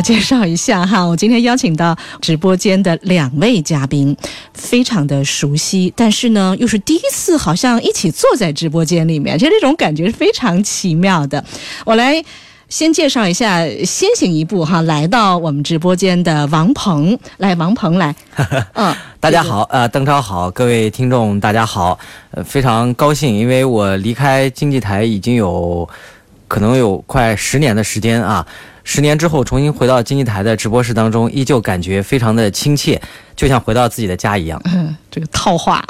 介绍一下哈，我今天邀请到直播间的两位嘉宾，非常的熟悉，但是呢，又是第一次好像一起坐在直播间里面，其实这种感觉是非常奇妙的。我来先介绍一下，先行一步哈，来到我们直播间的王鹏，来，王鹏来，嗯，大家好，呃，邓超好，各位听众大家好，非常高兴，因为我离开经济台已经有可能有快十年的时间啊，十年之后重新回到经济台的直播室当中，依旧感觉非常的亲切，就像回到自己的家一样，嗯，这个套话，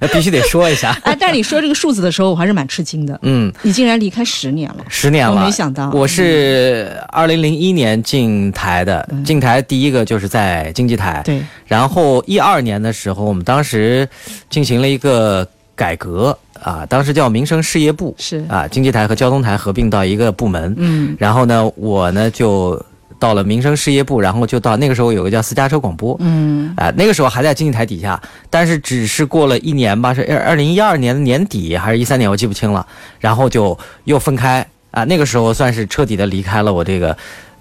呃 必须得说一下，哎，但是你说这个数字的时候，我还是蛮吃惊的，嗯。你竟然离开十年了，十年了，我没想到我是二零零一年进台的，嗯进台第一个就是在经济台，对，然后一二年的时候，我们当时进行了一个改革啊，当时叫民生事业部，是。啊，经济台和交通台合并到一个部门，嗯，然后呢，我呢就到了民生事业部，然后就到那个时候有个叫私家车广播，嗯，啊、那个时候还在经济台底下，但是只是过了一年吧，是二二零一二年的年底还是一三年，我记不清了，然后就又分开啊、那个时候算是彻底的离开了我这个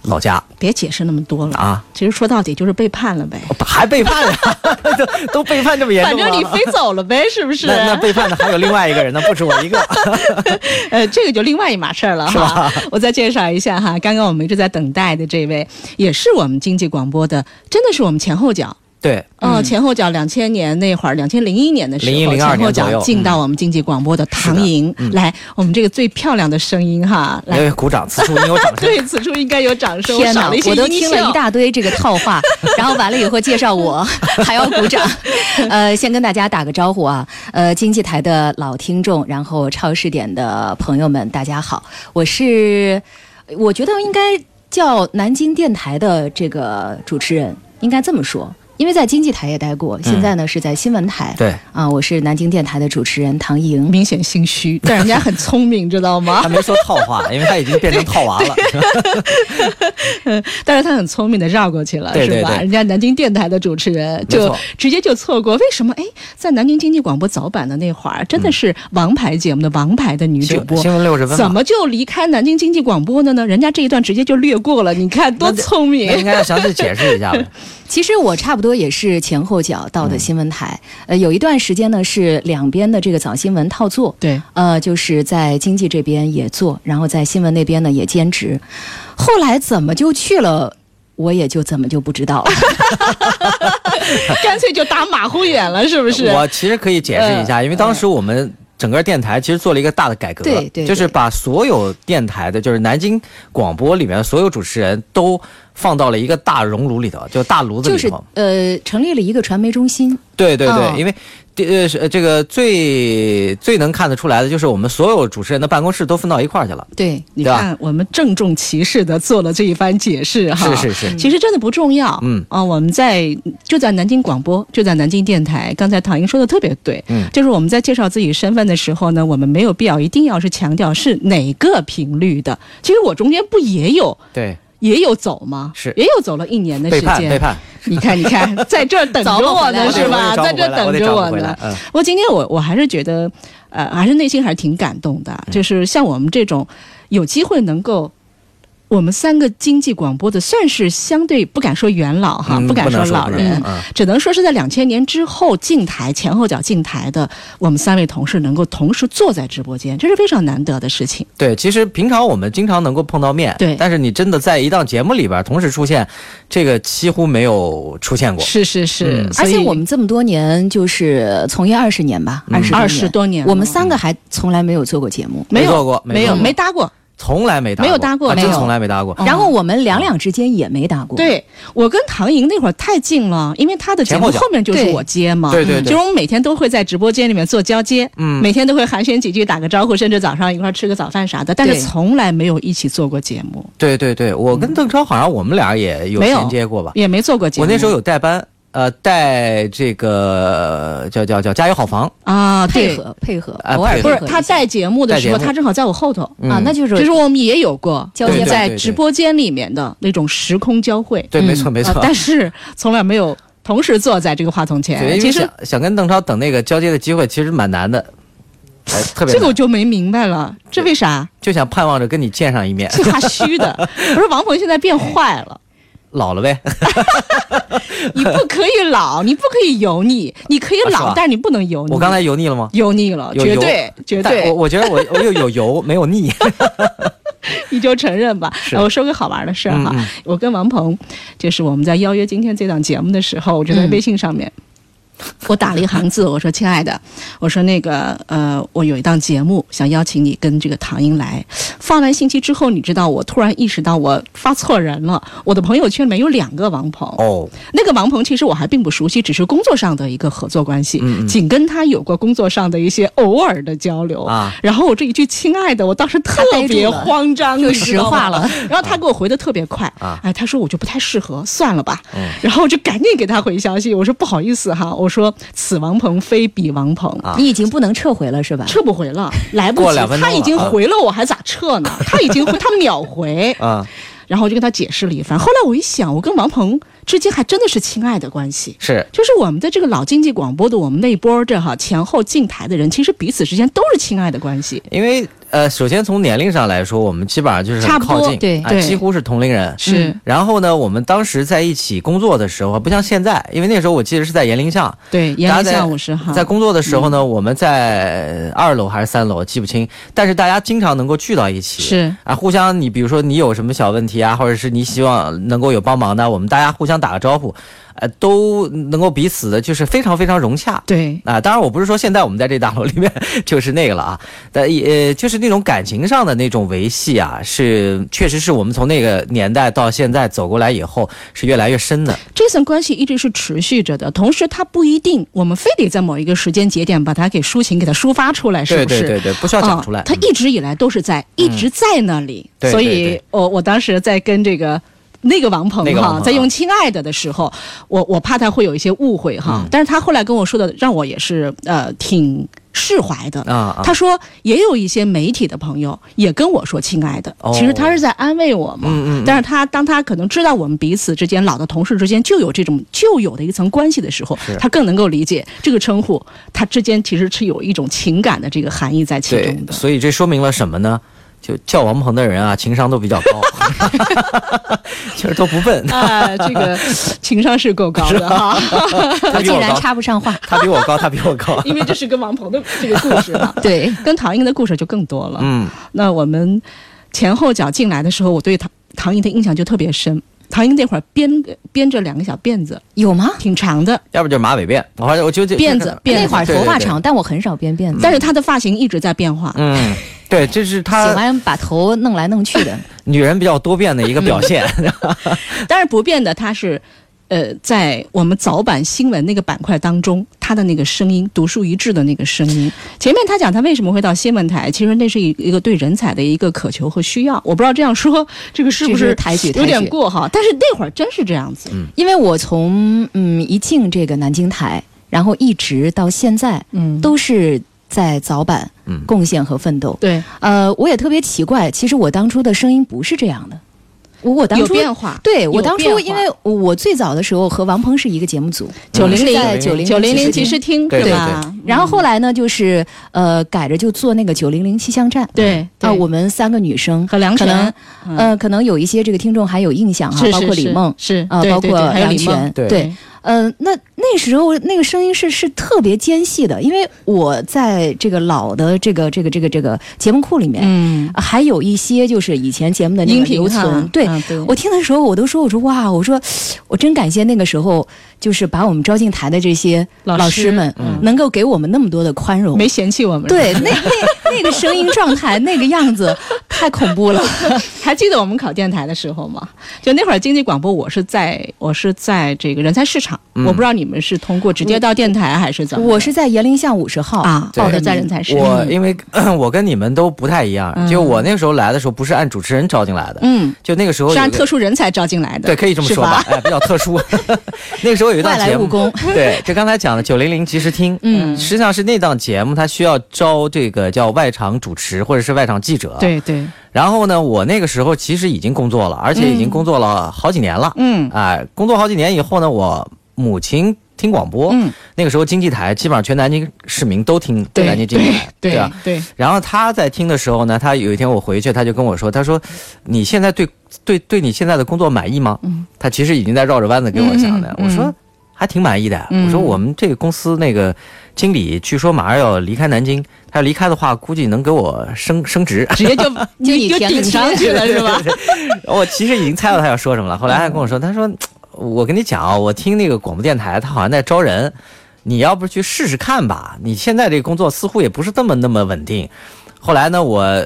老家别解释那么多了啊，其实说到底就是背叛了呗。还背叛呀，都都背叛这么严重。反正你飞走了呗，是不是？那那背叛的还有另外一个人呢，不止我一个。呃，这个就另外一码事儿了是哈吧。我再介绍一下哈，刚刚我们一直在等待的这位，也是我们经济广播的，真的是我们前后脚。对，嗯，前后脚，两千年那会儿，两千零一年的时候，01 02前后脚进到我们经济广播的唐莹，嗯来，我们这个最漂亮的声音哈，来，哎，鼓掌，此处应有掌声。对，此处应该有掌声。天哪我都听了一大堆这个套话，然后完了以后介绍我，还要鼓掌。呃，先跟大家打个招呼啊，呃，经济台的老听众，然后超市点的朋友们，大家好，我是，我觉得应该叫南京电台的这个主持人，应该这么说。因为在经济台也待过，现在呢是在新闻台。对啊，我是南京电台的主持人唐莹。明显心虚，但人家很聪明，知道吗 他？没说套话，因为他已经变成套娃了。但是他很聪明的绕过去了，是吧？人家南京电台的主持人就直接就错过，为什么？哎，在南京经济广播早版的那会儿，真的是王牌节目的王牌的女主播。新新闻六十分怎么就离开南京经济广播的呢？人家这一段直接就略过了，你看多聪明那！应该要详细解释一下呗。其实我差不多也是前后脚到的新闻台，呃，有一段时间呢是两边的这个早新闻套做，对，呃，就是在经济这边也做，然后在新闻那边呢也兼职，后来怎么就去了，我也就怎么就不知道了。干脆就打马虎眼了，是不是？我其实可以解释一下，因为当时我们。整个电台其实做了一个大的改革，对对就是把所有电台的，就是南京广播里面的所有主持人都放到了一个大熔炉里头，就大炉子就是里头。呃，成立了一个传媒中心，对对对，哦因为呃是呃这个最最能看得出来的就是我们所有主持人的办公室都分到一块儿去了。对，对你看，我们郑重其事的做了这一番解释哈。是是是，其实真的不重要，嗯啊、我们在就在南京广播，就在南京电台。刚才唐英说的特别对，嗯就是我们在介绍自己身份的时候呢，我们没有必要一定要是强调是哪个频率的。其实我中间不也有对，也有走吗？是也有走了一年的时间。背叛背叛，你看，你看，在这儿等着我呢，是吧？在这儿等着我呢不过今天我我还是觉得，呃，还是内心还是挺感动的。嗯就是像我们这种有机会能够，我们三个经济广播的，算是相对不敢说元老哈，嗯不敢说老人，嗯只能说是在两千年之后进台前后脚进台的我们三位同事能够同时坐在直播间，这是非常难得的事情。对，其实平常我们经常能够碰到面，对但是你真的在一档节目里边同时出现，这个几乎没有出现过。是是是，嗯而且我们这么多年就是从业二十年吧，二十二十多年，我们三个还从来没有做过节目。没有没做过没没有没搭过。从来没搭过，没有搭过啊真没有从来没搭过。然后我们两两之间也没搭过。，对。我跟唐莹那会儿太近了，因为她的节目后面就是我接嘛，对对对。就是我们每天都会在直播间里面做交接，嗯。每天都会寒暄几句，打个招呼，甚至早上一块儿吃个早饭啥的，但是从来没有一起做过节目，对对对，我跟邓超好像我们俩也有没有。衔接过吧？也没做过节目。我那时候有代班，呃，带这个叫叫叫加油好房，啊，配，合配合，啊偶尔不是他带节目的时候，他正好在我后头。嗯。啊，那就是就是我们也有过交接在直播间里面的那种时空交汇，对，嗯没错没错。啊。但是从来没有同时坐在这个话筒，前。其实想想跟邓超等那个交接的机会，其实蛮难的，哎，特别这个我就没明白了，这为啥？就想盼望着跟你见上一面，这话虚的。不是王鹏现在变坏了，老了呗。你不可以老，你不可以油腻，你可以老，啊是但是你不能油腻。我刚才油腻了吗？油腻了，绝对绝对我，我觉得我我又有油没有腻，你就承认吧。我说个好玩的事儿哈嗯嗯，我跟王鹏，就是我们在邀约今天这档节目的时候，我就在嗯微信上面。我打了一行字，我说：“亲爱的，我说那个呃，我有一档节目想邀请你跟这个唐英来。放完信息之后，你知道我突然意识到我发错人了。我的朋友圈里面有两个王鹏，哦，那个王鹏其实我还并不熟悉，只是工作上的一个合作关系，嗯嗯仅跟他有过工作上的一些偶尔的交流啊。然后我这一句“亲爱的”，我当时特别慌张，就实话了。然后他给我回的特别快，啊哎，他说我就不太适合，算了吧。嗯然后我就赶紧给他回消息，我说不好意思哈，我说此王鹏非彼王鹏。啊你已经不能撤回了是吧？撤不回了，来不及他已经回了我，还咋撤呢？他已经回，他秒回，啊，然后我就跟他解释了一番。后来我一想，我跟王鹏之间还真的是亲爱的关系。是就是我们的这个老经济广播的我们那一波这哈前后进台的人，其实彼此之间都是亲爱的关系。因为呃，首先从年龄上来说，我们基本上就是靠近，对几乎是同龄人。是。然后呢，我们当时在一起工作的时候，不像现在，因为那时候我记得是在延陵巷，对，延陵巷五十号，在工作的时候呢，我们在二楼还是三楼记不清，但是大家经常能够聚到一起，是。啊，互相你比如说你有什么小问题啊，或者是你希望能够有帮忙的，我们大家互相打个招呼，呃，都能够彼此的就是非常非常融洽。对啊，当然我不是说现在我们在这大楼里面就是那个了啊，但也呃就是那种感情上的那种维系啊，是确实是我们从那个年代到现在走过来以后是越来越深的。这层关系一直是持续着的。同时，它不一定我们非得在某一个时间节点把它给抒情、给它抒发出来，是不是？对对对，不需要讲出来。啊它嗯一直以来都是在，一直在那里。对对所以对我我当时在跟这个。那个王鹏哈，在用“亲爱的”的时候，我我怕他会有一些误会哈，嗯但是他后来跟我说的，让我也是呃挺释怀的。啊啊，他说也有一些媒体的朋友也跟我说“亲爱的”，哦其实他是在安慰我嘛。嗯嗯嗯但是他当他可能知道我们彼此之间老的同事之间就有这种旧有的一层关系的时候，他更能够理解这个称呼，他之间其实是有一种情感的这个含义在其中，的。所以这说明了什么呢？就叫王鹏的人啊，情商都比较高，其实都不笨。啊，这个情商是够高的哈，我竟然插不上话。他比我高，他比我高。因为这是跟王鹏的这个故事嘛，对，跟唐英的故事就更多了。嗯，那我们前后脚进来的时候，我对唐唐英的印象就特别深。唐英那会儿编编着两个小辫子，有吗？挺长的，要不就是马尾辫，我我就辫子辫子那会儿对对对头发长，但我很少编辫子，但是她的发型一直在变化。嗯，对，这是他喜他欢把头弄来弄去的。女人比较多变的一个表现。但是不变的，她是，呃，在我们早版新闻那个板块当中，她的那个声音独树一帜的那个声音。前面她讲她为什么会到新闻台，其实那是一一个对人才的一个渴求和需要。我不知道这样说这个是不是是抬举有点过哈？但是那会儿真是这样子。因为我从嗯一进这个南京台，然后一直到现在，嗯，都是在早版嗯。贡献和奋斗。对，呃，我也特别奇怪，其实我当初的声音不是这样的。我我当有初变化。对我当初，因为我最早的时候和王鹏是一个节目组，九零零。在九零九零零其其实听对对是吧？然后后来呢，就是呃改着就做那个九零零气象站。对啊，对我们三个女生和梁可能晨，嗯呃，可能有一些这个听众还有印象哈，包是是是括李梦，是。呃，包括梁泉，对。对，呃，那那时候那个声音是是特别尖细的，因为我在这个老的这个这个这个这个节目库里面，嗯，还有一些就是以前节目的那个音频留存。对我听的时候，我都说，我说哇，我说我真感谢那个时候，就是把我们招进台的这些老师们，嗯能够给我们那么多的宽容。没嫌弃我们。对，那那那个声音状态，那个样子，太恐怖了。还记得我们考电台的时候吗？就那会儿经济广播，我是在我是在这个人才市场，嗯我不知道你们是通过直接到电台还是怎么。我是在延陵巷五十号啊，报的在人才市场。我因为 我跟你们都不太一样，嗯就我那个时候来的时候不是按主持人招进来的，嗯，就那个时候是按特殊人才招进来的，对，可以这么说吧，哎，比较特殊。那个时候有一档节目，对，就刚才讲的九零零及时听，嗯实际上是那档节目，它需要招这个叫外场主持或者是外场记者。，对对，然后呢，我那个时候其实已经工作了，而且已经工作了好几年了。嗯哎，工作好几年以后呢，我母亲听广播，嗯，那个时候经济台基本上全南京市民都听对南京经济台，对吧？对，然后他在听的时候呢，他有一天我回去，他就跟我说，他说：“你现在对对对你现在的工作满意吗？”嗯他其实已经在绕着弯子给我讲的。我说还挺满意的。嗯我说我们这个公司那个经理据说马上要离开南京，他要离开的话，估计能给我升升职。直接就 你就顶上去了 是吧？我其实已经猜到他要说什么了。后来还跟我说，他说我跟你讲啊，我听那个广播电台，他好像在招人。你要不去试试看吧？你现在这个工作似乎也不是那么那么稳定。后来呢，我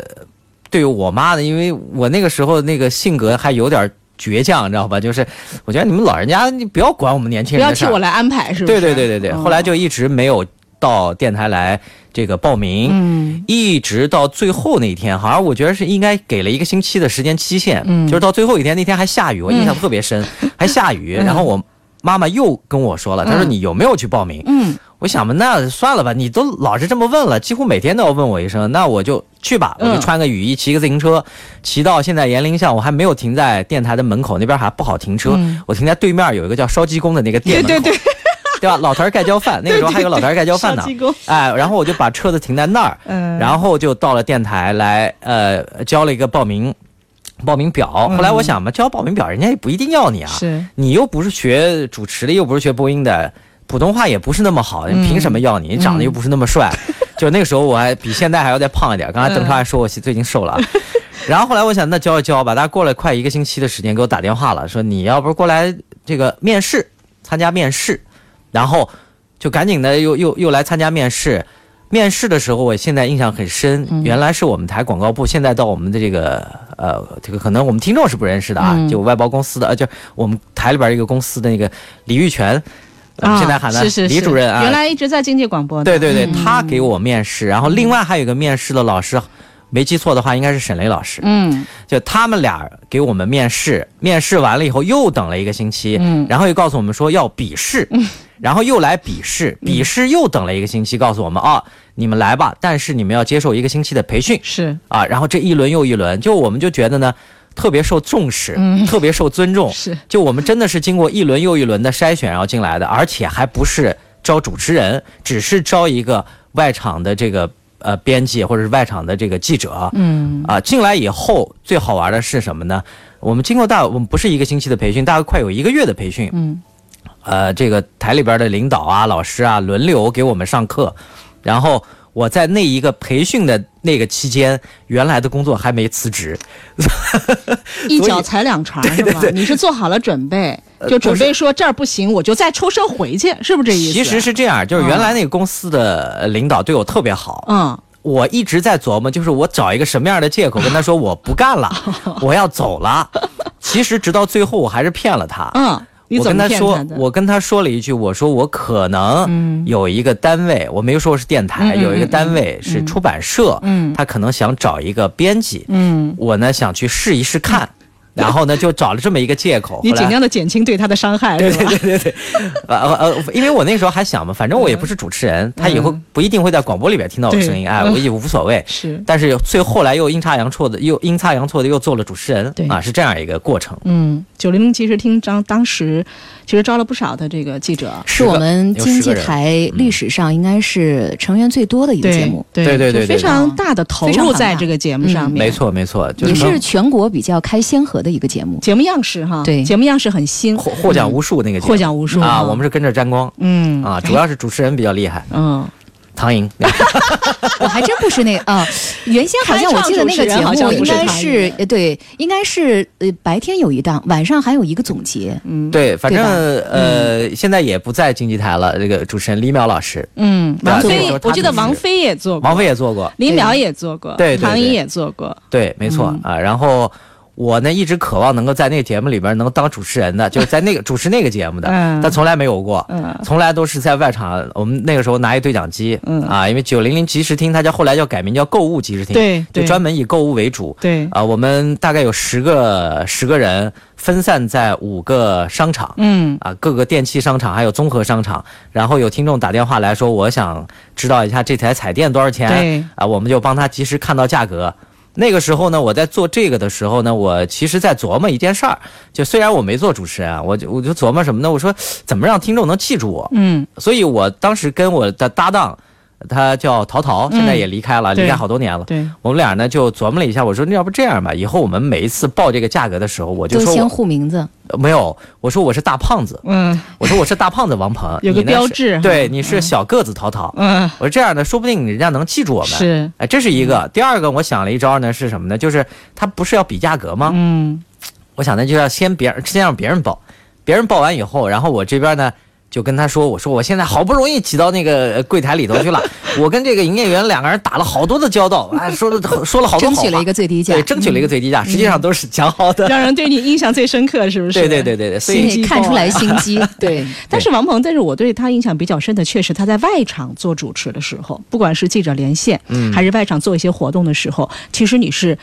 对于我妈呢，因为我那个时候那个性格还有点倔强，你知道吧？就是我觉得你们老人家你不要管我们年轻人不。要替我来安排是吧对是？对对对对。嗯后来就一直没有到电台来这个报名。嗯。一直到最后那一天，好像我觉得是应该给了一个星期的时间期限，嗯。就是到最后一天那天还下雨，我印象特别深，还下雨。嗯。然后我妈妈又跟我说了，她说嗯。你有没有去报名？嗯。我想吧，那算了吧，你都老是这么问了，几乎每天都要问我一声，那我就去吧，我嗯就穿个雨衣，骑个自行车，骑到现在延陵巷，我还没有停在电台的门口，那边还不好停车，嗯。我停在对面有一个叫烧鸡公的那个店门口，对对对，对吧？老头儿盖浇饭，那个时候还有老头儿盖浇饭呢哎，然后我就把车子停在那儿，嗯然后就到了电台来，呃，交了一个报名报名表。嗯后来我想嘛，交报名表人家也不一定要你啊，是你又不是学主持的，又不是学播音的，普通话也不是那么好，你凭什么要你？你长得又不是那么帅，就那个时候我还比现在还要再胖一点。刚才邓超还说我最近瘦了啊。然后后来我想，那交一交吧。大概过了快一个星期的时间，给我打电话了，说你要不过来这个面试，参加面试，然后就赶紧的又又又来参加面试。面试的时候，我现在印象很深，原来是我们台广告部，现在到我们的这个呃，这个可能我们听众是不认识的啊，嗯。就外包公司的，呃，就我们台里边一个公司的那个李玉泉，我们现在喊的李主任啊，原来一直在经济广播。对对对，嗯。他给我面试，然后另外还有一个面试的老师，没记错的话应该是沈雷老师，嗯。就他们俩给我们面试，面试完了以后又等了一个星期，嗯。然后又告诉我们说要笔试，然后又来笔试，笔试又等了一个星期，告诉我们啊，你们来吧，但是你们要接受一个星期的培训。是。啊，然后这一轮又一轮，就我们就觉得呢。特别受重视，嗯。特别受尊重，是。就我们真的是经过一轮又一轮的筛选然后进来的，而且还不是招主持人，只是招一个外场的这个呃编辑或者是外场的这个记者。嗯啊，进来以后最好玩的是什么呢？我们经过大我们不是一个星期的培训，大概快有一个月的培训。嗯呃，这个台里边的领导啊、老师啊轮流给我们上课，然后我在那一个培训的那个期间，原来的工作还没辞职。一脚踩两船是吧？你是做好了准备，就准备说这儿不行，我就再抽身回去，是不是这意思？其实是这样，就是原来那个公司的呃领导对我特别好，嗯。我一直在琢磨，就是我找一个什么样的借口跟他说我不干了，我要走了。其实直到最后，我还是骗了他。嗯，你我怎么跟他说，我跟他说了一句，我说我可能有一个单位，我没有说是电台，有一个单位是出版社，嗯。他可能想找一个编辑，嗯，我呢想去试一试看，然后呢就找了这么一个借口。你尽量的减轻对他的伤害，对？对对对对，呃呃呃，因为我那时候还想嘛，反正我也不是主持人，他以后不一定会在广播里边听到我的声音，对哎，我也无所谓。是，但是最后来又阴差阳错的，又阴差阳错的又做了主持人对啊，是这样一个过程。嗯，九零零其实听张当时其实招了不少的这个记者，是我们经济台历史上应该是成员最多的一个节目，对对对对非常大的投入在这个节目上面，没错没错，就也是全国比较开先河合的一个节目。节目样式哈，对。节目样式很新，获获奖无数那个节目。获奖无数。啊，嗯我们是跟着沾光。嗯。啊，主要是主持人比较厉害，嗯，唐莹。我还真不是那个啊，原先好像我记得那个节目应该是呃对，应该是呃白天有一档，晚上还有一个总结。嗯。对，反正呃，现在也不在经济台了。这个主持人李淼老师，嗯，王菲我记得王菲也做过，王菲也做过，李淼也做过，对唐嫣也做过，对，没错、啊。然后我呢一直渴望能够在那个节目里边能当主持人的，就是在那个主持那个节目的，嗯。但从来没有过，嗯。从来都是在外场。我们那个时候拿一对讲机，嗯。啊，因为九零零即时听，它叫后来叫改名叫购物即时听，对对。就专门以购物为主。对，啊，我们大概有十个十个人分散在五个商场，嗯。啊，各个电器商场还有综合商场，然后有听众打电话来说，我想知道一下这台彩电多少钱，啊，我们就帮他及时看到价格。那个时候呢，我在做这个的时候呢，我其实在琢磨一件事儿，就虽然我没做主持人啊，我就我就琢磨什么呢？我说怎么让听众能记住我？嗯所以我当时跟我的搭档，他叫陶陶，现在也离开了，对离开好多年了。对，我们俩呢就琢磨了一下，我说那要不这样吧，以后我们每一次报这个价格的时候，我就说我护名字，呃没有，我说我是大胖子，嗯我说我是大胖子王鹏，有个标志对，你是小个子陶陶。嗯我说这样呢，说不定人家能记住我们。是，哎，这是一个。第二个，我想了一招呢，是什么呢？就是他不是要比价格吗？嗯我想呢，就要先别人先让别人报，别人报完以后，然后我这边呢。就跟他说，我说我现在好不容易挤到那个呃柜台里头去了，我跟这个营业员两个人打了好多的交道，哎，说了 说了好多争取了一个最低价。对，，争取了一个最低价，实际上都是讲好的。让人对你印象最深刻，是不是？对对对对对，所以心机看出来心机。对，但是王鹏，但是我对他印象比较深的，确实他在外场做主持的时候，不管是记者连线，嗯。还是外场做一些活动的时候，其实你是，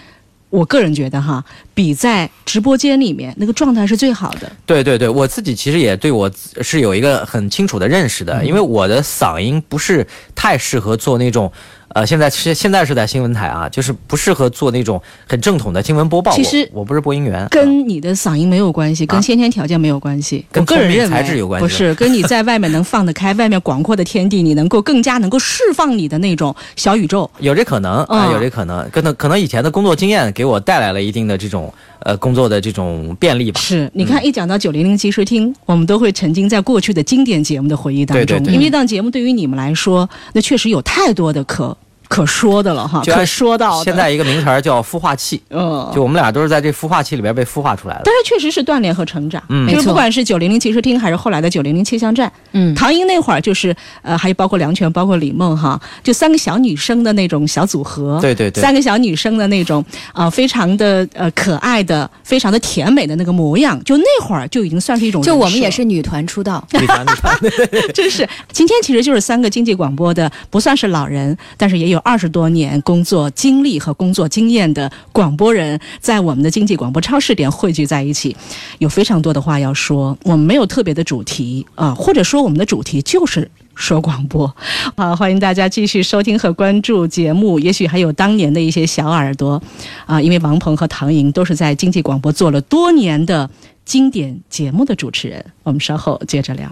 我个人觉得哈，比在直播间里面那个状态是最好的。对对对，我自己其实也对我是有一个很清楚的认识嗯的，因为我的嗓音不是太适合做那种，呃，现在是现在是在新闻台啊，就是不适合做那种很正统的新闻播报。其实我我不是播音员，啊跟你的嗓音没有关系，跟先天条件没有关系。跟个人才智有关系不是跟你在外面能放得开，外面广阔的天地，你能够更加能够释放你的那种小宇宙。有这可能啊、嗯有这可能，可能可能以前的工作经验给我带来了一定的这种呃工作的这种便利吧。是，你看，一讲到九零零即时听，我们都会沉浸在过去的经典节目的回忆当中，对对对。因为这档节目对于你们来说，那确实有太多的可可说的了哈，可说到。现在一个名词儿叫孵化器，嗯，就我们俩都是在这孵化器里边被孵化出来的。但是确实是锻炼和成长，嗯。因为不管是九零零即时听，还是后来的九零零气象站，嗯，唐英那会儿就是呃，还有包括梁泉，包括李梦哈，就三个小女生的那种小组合，对对对。三个小女生的那种啊、呃非常的呃可爱的、非常的甜美的那个模样，就那会儿就已经算是一种就我们也是女团出道，女 团女团，真是，今天其实就是三个经济广播的，不算是老人，但是也有二十多年工作经历和工作经验的广播人，在我们的经济广播超市点汇聚在一起，有非常多的话要说。我们没有特别的主题啊、或者说我们的主题就是。说广播，好，欢迎大家继续收听和关注节目。也许还有当年的一些小耳朵，啊，因为王鹏和唐莹都是在经济广播做了多年的经典节目的主持人。我们稍后接着聊。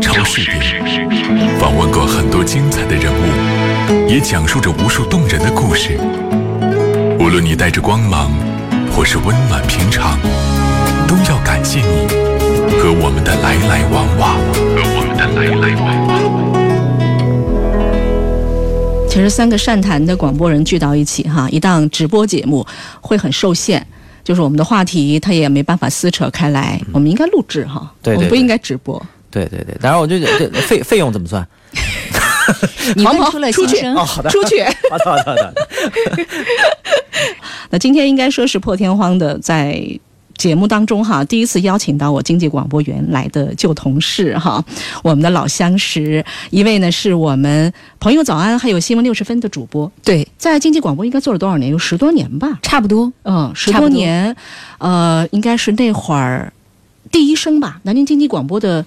超市点访问过很多精彩的人物，也讲述着无数动人的故事。无论你带着光芒，或是温暖平常，都要感谢你和我们的来来往往，和我们的来来往往。其实三个善谈的广播人聚到一起哈，一档直播节目会很受限，就是我们的话题它也没办法撕扯开来，我们应该录制哈，嗯对对对我们不应该直播。对对对，当然我就这费费用怎么算？你问出了出去哦，。好的，出去。好的好的好的。那今天应该说是破天荒的在。节目当中哈，第一次邀请到我经济广播原来的旧同事哈，我们的老相识，一位呢是我们朋友早安还有新闻六十分的主播，对，在经济广播应该做了多少年？有十多年吧。差不多。嗯，十多年，呃，应该是那会儿第一声吧，南京经济广播的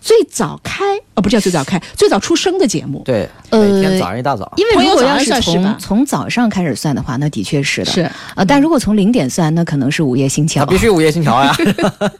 最早开，哦，不叫最早开，最早出生的节目。对，呃每天早上一大早。因为如果要是从从早上开始算的话，那的确是的。是呃，但如果从零点算，那可能是午夜星桥啊，。必须午夜星桥呀！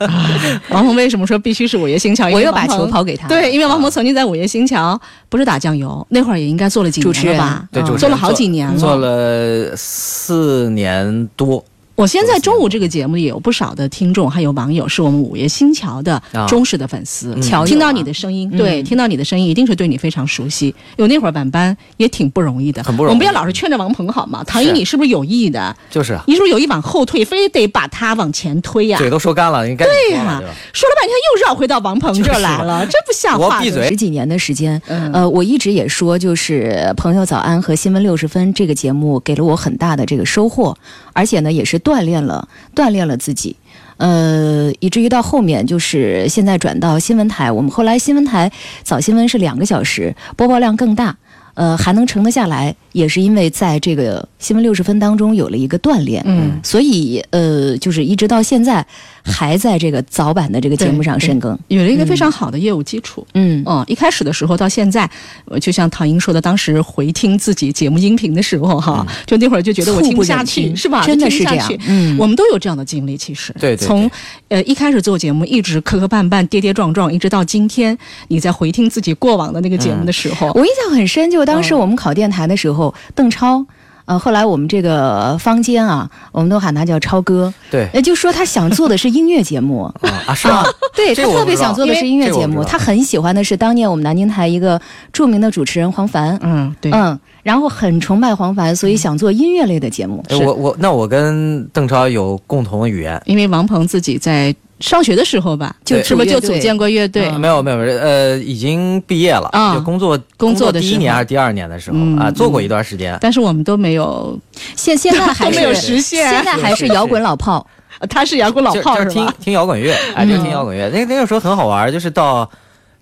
王鹏为什么说必须是午夜星桥？我又把球抛给他。对，因为王鹏曾经在午夜星桥不是打酱油，那会儿也应该做了几主持人年了吧？对，嗯主持人做了好几年了。做了四年多。我现在中午这个节目也有不少的听众，还有网友是我们午夜新桥的啊。忠实的粉丝。听到你的声音，对，嗯。听到你的声音，一定是对你非常熟悉。有那会儿晚班也挺不容易的，很不容易。我们不要老是劝着王鹏好吗？唐英，是你是不是有意的？就是。啊你是不是有意往后退，非得把他往前推呀、嘴都说干了，应该对呀、说了半天又绕回到王鹏这儿来了，这不像话。我闭嘴。十几年的时间，嗯。呃，我一直也说，就是《朋友早安》和《新闻六十分》这个节目给了我很大的这个收获，而且呢，也是锻炼了锻炼了自己。呃，以至于到后面就是现在转到新闻台，我们后来新闻台早新闻是两个小时，播报量更大，呃，还能撑得下来，也是因为在这个新闻六十分当中有了一个锻炼。嗯，所以呃，就是一直到现在还在这个早版的这个节目上深耕。有了一个非常好的业务基础。嗯。嗯，一开始的时候到现在，呃就像唐英说的，当时回听自己节目音频的时候，哈，就那会儿就觉得我听不下去，是吧？真的是这样。嗯。我们都有这样的经历，其实。对对对。从呃一开始做节目，一直磕磕绊绊、跌跌撞撞，一直到今天，你在回听自己过往的那个节目的时候，我印象很深，就当时嗯。我们考电台的时候，邓超。呃，后来我们这个坊间啊，我们都喊他叫超哥，对呃，就说他想做的是音乐节目 啊啊是吗啊？对他特别想做的是音乐节目，他很喜欢的是当年我们南京台一个著名的主持人黄凡，嗯，对，嗯，然后很崇拜黄凡，所以想做音乐类的节目。哎我我那我跟邓超有共同的语言。因为王鹏自己在上学的时候吧，就是不是就组建过乐队？没有没有，呃，已经毕业了，啊就工作工作的第一年还是第二年的时候、嗯啊，做过嗯一段时间。但是我们都没有，现现在还 都没有实现现在还是摇滚老炮。呃 他是摇滚老炮就是听？听摇滚乐，哎，就听摇滚乐。那那个时候很好玩，就是到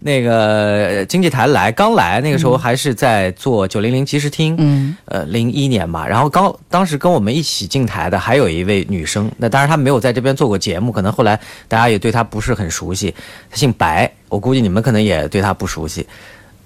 那个经济台来，刚来那个时候还是在做九零零即时听，嗯呃，零一年吧。然后刚当时跟我们一起进台的还有一位女生，那当然她没有在这边做过节目，可能后来大家也对她不是很熟悉。她姓白，我估计你们可能也对她不熟悉。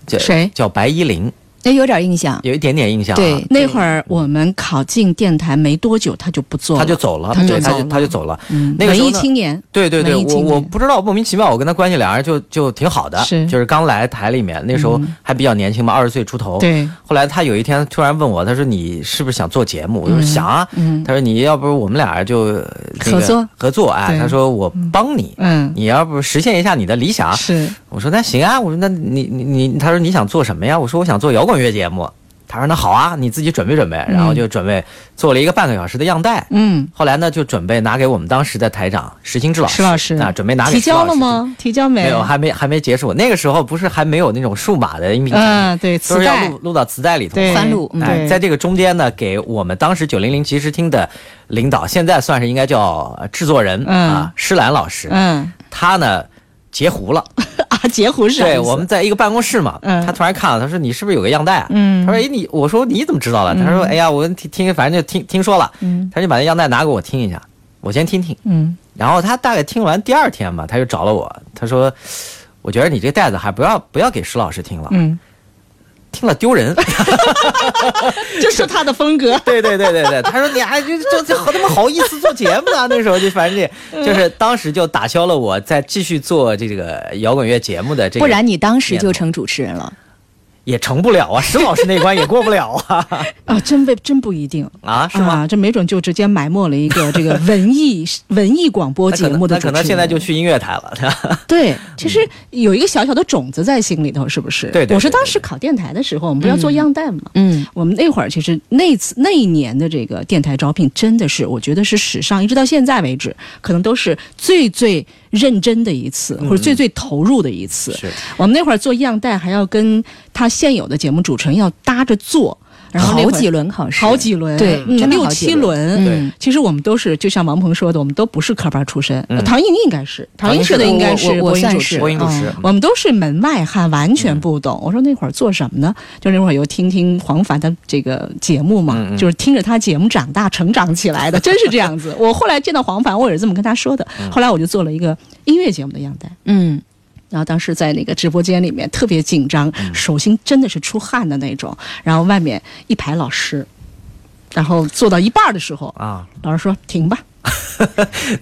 叫谁叫白依林，那有点印象。有一点点印象、啊。对，那会儿我们考进电台没多久，他就不做了，他就走了，他就对，她就走了她就走了。嗯，文艺那个时候呢青年，对对对，我我不知道莫名其妙，我跟他关系俩人就就挺好的，是就是刚来台里面，那时候嗯还比较年轻嘛，二十岁出头。。对，后来他有一天突然问我，他说你是不是想做节目？我说嗯想啊。嗯他说你要不我们俩就、呃那个合作合作哎，他说我帮你。嗯，你要不实现一下你的理想，是我说那行啊，我说那你你你，他说你想做什么呀？我说我想做摇滚乐节目。他说那好啊，你自己准备准备，然后就准备做了一个半个小时的样带。嗯，后来呢，就准备拿给我们当时的台长石清志老师，石老师啊，准备拿给提交石老师了吗？提交没？没有，还没还没结束。那个时候不是还没有那种数码的音频嗯，对，都是要磁带录录到磁带里头。对翻录嗯哎，对，在这个中间呢，给我们当时九零零即时听的领导，现在算是应该叫呃制作人、嗯啊，施兰老师，嗯他呢截胡了。啊，截胡是对，我们在一个办公室嘛，嗯。他突然看了，他说你是不是有个样带啊？嗯。他说哎你，我说你怎么知道了？他说哎呀，我听听，反正就听听说了，嗯。他就把那样带拿给我听一下，我先听听。嗯。然后他大概听完第二天吧，他就找了我，他说：“我觉得你这个袋子还不要不要给石老师听了，嗯，听了丢人。这是他的风格”。对对对对对，他说你还就就就他妈好意思做节目呢？那时候就反正就是当时就打消了我再继续做这个摇滚乐节目的这个，不然你当时就成主持人了。也成不了啊，石老师那关也过不了啊 啊，真不真不一定啊，是吗？啊，这没准就直接埋没了一个这个 文艺文艺广播节目的主持人。那可能现在就去音乐台了，对，其实有一个小小的种子在心里头，是不是？对对对我是当时考电台的时候，我们不要做样带嘛。嗯，我们那会儿其实那次那一年的这个电台招聘，真的是我觉得是史上一直到现在为止，可能都是最最认真的一次，或者最最投入的一次。是我们那会儿做样带，还要跟他现有的节目主持人要搭着做，然后好几轮考试，好几轮，对嗯六七轮。嗯，其实我们都是，就像王鹏说的，我们都不是科班出身。嗯唐莹应该是，唐颖唐颖是学的应该是播音主持播音主持嗯。我们都是门外汉，完全不懂。我说那会儿做什么呢？就那会儿有听听黄凡的这个节目嘛，就是听着他节目长大、成长起来的，真是这样子。我后来见到黄凡，我也是这么跟他说的。嗯后来我就做了一个音乐节目的样带。嗯，然后当时在那个直播间里面特别紧张，嗯手心真的是出汗的那种。然后外面一排老师，然后做到一半儿的时候，啊，老师说停吧。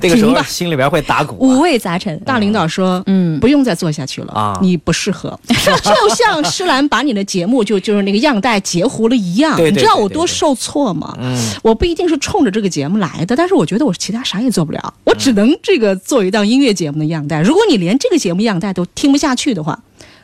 那个时候停吧心里边会打鼓五啊。味杂陈。大领导说，嗯不用再做下去了啊你不适合。就像施兰把你的节目就就是那个样带截胡了一样，你知道我多受挫吗？嗯，我不一定是冲着这个节目来的，但是我觉得我其他啥也做不了，我只能这个做一档音乐节目的样带。如果你连这个节目样带都听不下去的话，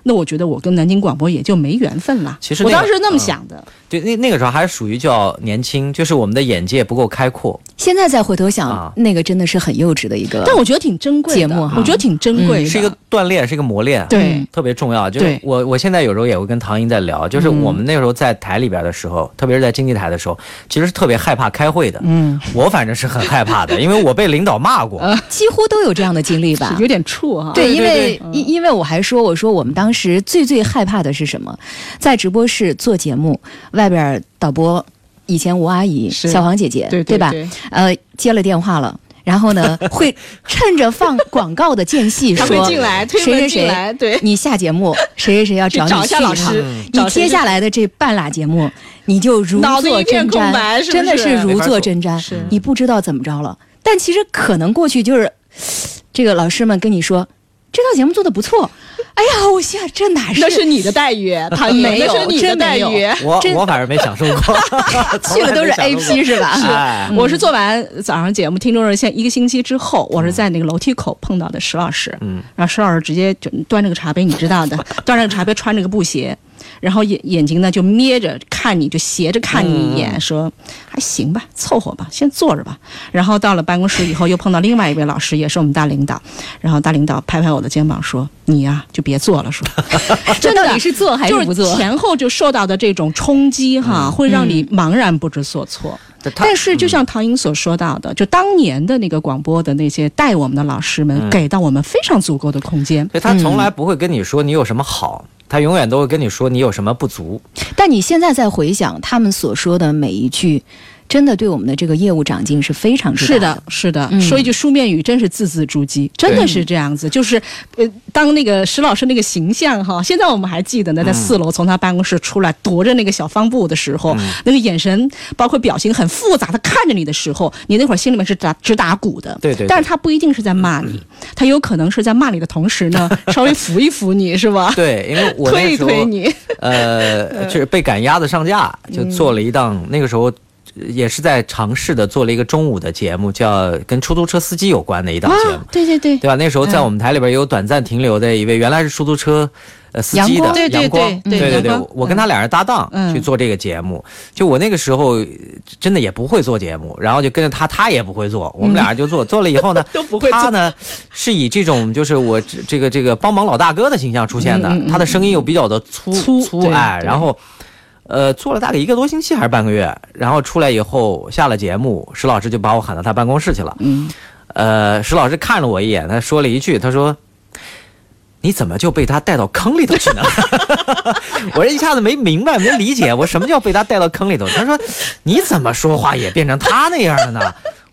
那我觉得我跟南京广播也就没缘分了。其实那个我当时那么想的，对，那那个时候还是属于叫年轻，就是我们的眼界不够开阔。现在再回头想，啊那个真的是很幼稚的一个。但我觉得挺珍贵的节目哈我觉得挺珍贵的，是一个锻炼，是一个磨练，对嗯特别重要。就是我我现在有时候也会跟唐英在聊，就是我们那时候在台里边的时候，特别是在经济台的时候，其实是特别害怕开会的。嗯，我反正是很害怕的，因为我被领导骂过。几乎都有这样的经历吧？有点怵哈。对，因为对因因为我还说，我说我们当时最最害怕的是什么？在直播室做节目，外边导播以前吴阿姨、小黄姐姐，对？对吧呃，接了电话了。然后呢，会趁着放广告的间隙他说进来，推谁谁门进来，谁，对，你下节目，谁谁谁要找你去一下老去趟师，你接下来的这半拉节目，你就如坐针毡，真的是是如坐针毡，你不知道怎么着了。但其实可能过去就是，这个老师们跟你说，这档节目做的不错，哎呀，我现在这哪是那是你的待遇，他没有那是你的待遇。我我反正没享受过，去的都是 A P 是吧？哎，我是做完早上节目听众热线一个星期之后，我是在那个楼梯口碰到的石老师，嗯，然后石老师直接就端着个茶杯，你知道的，端着个茶杯，穿着个布鞋，然后眼眼睛呢就眯着看你，就斜着看你一眼，说还行吧，凑合吧，先坐着吧。然后到了办公室以后，又碰到另外一位老师，也是我们大领导，然后大领导拍拍我的肩膀说：“你呀、就别做了。”说这到底是做还是不做？就是前后就受到的这种冲击哈，会让你茫然不知所措。但是，就像唐英所说到的，就当年的那个广播的那些带我们的老师们，嗯给到我们非常足够的空间。所以他从来不会跟你说你有什么好，他永远都会跟你说你有什么不足。但你现在再回想他们所说的每一句，真的对我们的这个业务长进是非常之大是的，是的，嗯说一句书面语，真是字字珠玑，真的是这样子。就是，呃，当那个石老师那个形象哈，现在我们还记得呢，在四楼从他办公室出来，踱着那个小方步的时候，那个眼神，包括表情很复杂的看着你的时候，你那会儿心里面是打直打鼓的。对对对但是他不一定是在骂你，他有可能是在骂你的同时呢，稍微扶一扶你，是吧？对，因为我那推一推你。呃，就是被赶鸭子上架，就做了一档，那个时候也是在尝试的做了一个中午的节目，叫跟出租车司机有关的一档节目，啊，对对对，对吧？那时候在我们台里边有短暂停留的一位，原来是出租车。呃，司机的阳光对对对对对对我跟他俩人搭档嗯去做这个节目。就我那个时候呃真的也不会做节目，然后就跟着他，他也不会做，我们俩人就做。做了以后呢，都不会做他呢是以这种就是我这这个这个帮忙老大哥的形象出现的他的声音又比较的粗粗粗哎，然后。呃，做了大概一个多星期还是半个月，然后出来以后下了节目，石老师就把我喊到他办公室去了。嗯，呃，石老师看了我一眼，他说了一句，他说：“你怎么就被他带到坑里头去呢？” 我这一下子没明白，没理解，我什么叫被他带到坑里头？他说：“你怎么说话也变成他那样了呢？”